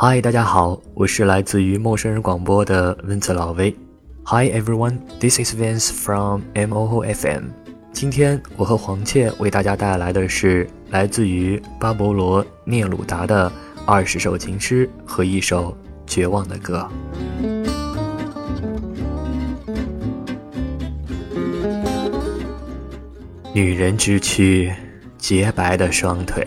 嗨，大家好，我是来自于陌生人广播的温子老威。Hi everyone, this is Vince from MOO FM。今天我和黄倩为大家带来的是来自于巴勃罗聂鲁达的二十首情诗和一首绝望的歌。女人之躯，洁白的双腿。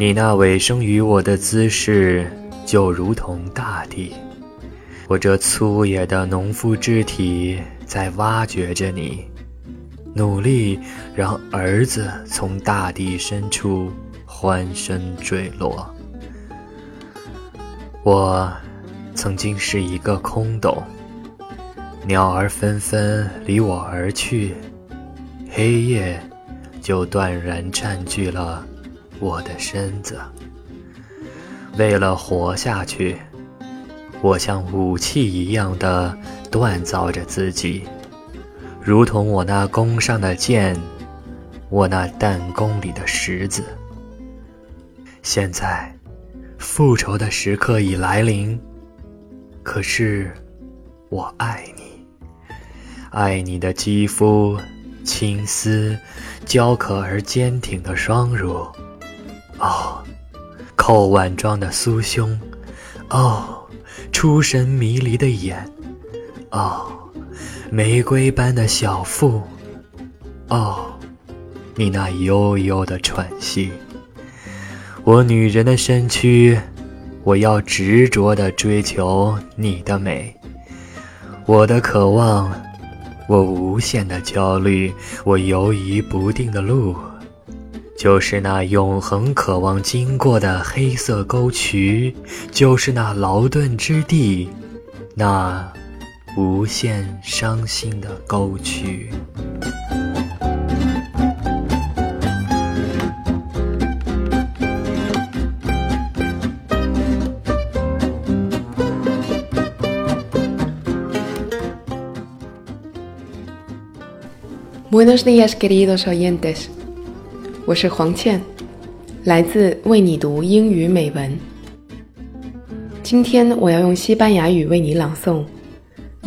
你那委生于我的姿势，就如同大地。我这粗野的农夫肢体在挖掘着你，努力让儿子从大地深处欢声坠落。我曾经是一个空洞，鸟儿纷纷离我而去，黑夜就断然占据了我的身子。为了活下去。我像武器一样的锻造着自己，如同我那弓上的箭，我那弹弓里的石子。现在，复仇的时刻已来临。可是，我爱你，爱你的肌肤、青丝、娇可而坚挺的双乳，哦，扣碗状的酥胸，哦。出神迷离的眼，哦，玫瑰般的小腹，哦，你那悠悠的喘息。我女人的身躯，我要执着地追求你的美。我的渴望，我无限的焦虑，我犹疑不定的路。就是那永恒渴望经过的黑色沟渠，就是那劳顿之地，那无限伤心的沟渠。Buenos días, queridos oyentes. 我是黄倩，来自为你读英语美文。今天我要用西班牙语为你朗诵《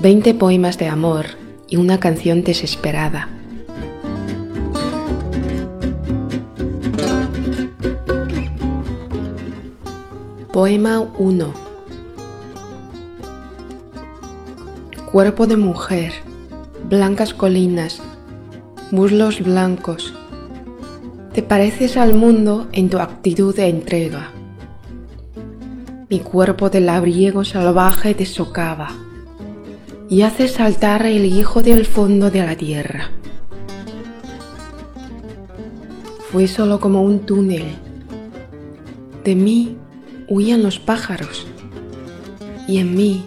Veinte poemas de amor y una canción desesperada》。Poema 1 Cuerpo de mujer, blancas colinas, muslos blancos te pareces al mundo en tu actitud de entrega. Mi cuerpo de labriego salvaje te socava y hace saltar el hijo del fondo de la tierra. Fue solo como un túnel. De mí huían los pájaros y en mí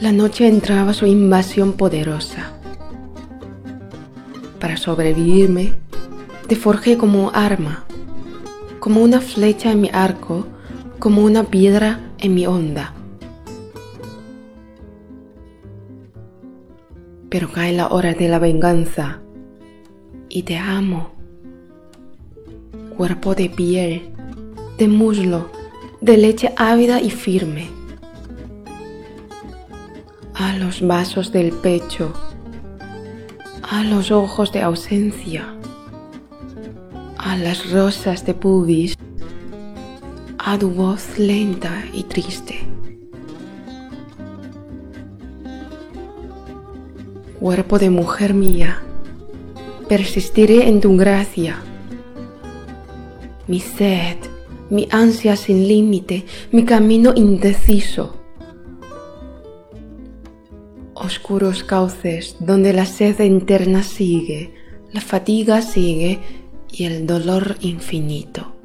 la noche entraba su invasión poderosa. Para sobrevivirme, te forjé como arma, como una flecha en mi arco, como una piedra en mi onda. Pero cae la hora de la venganza y te amo. Cuerpo de piel, de muslo, de leche ávida y firme. A los vasos del pecho, a los ojos de ausencia a las rosas de pubis, a tu voz lenta y triste. Cuerpo de mujer mía, persistiré en tu gracia. Mi sed, mi ansia sin límite, mi camino indeciso. Oscuros cauces donde la sed interna sigue, la fatiga sigue y el dolor infinito.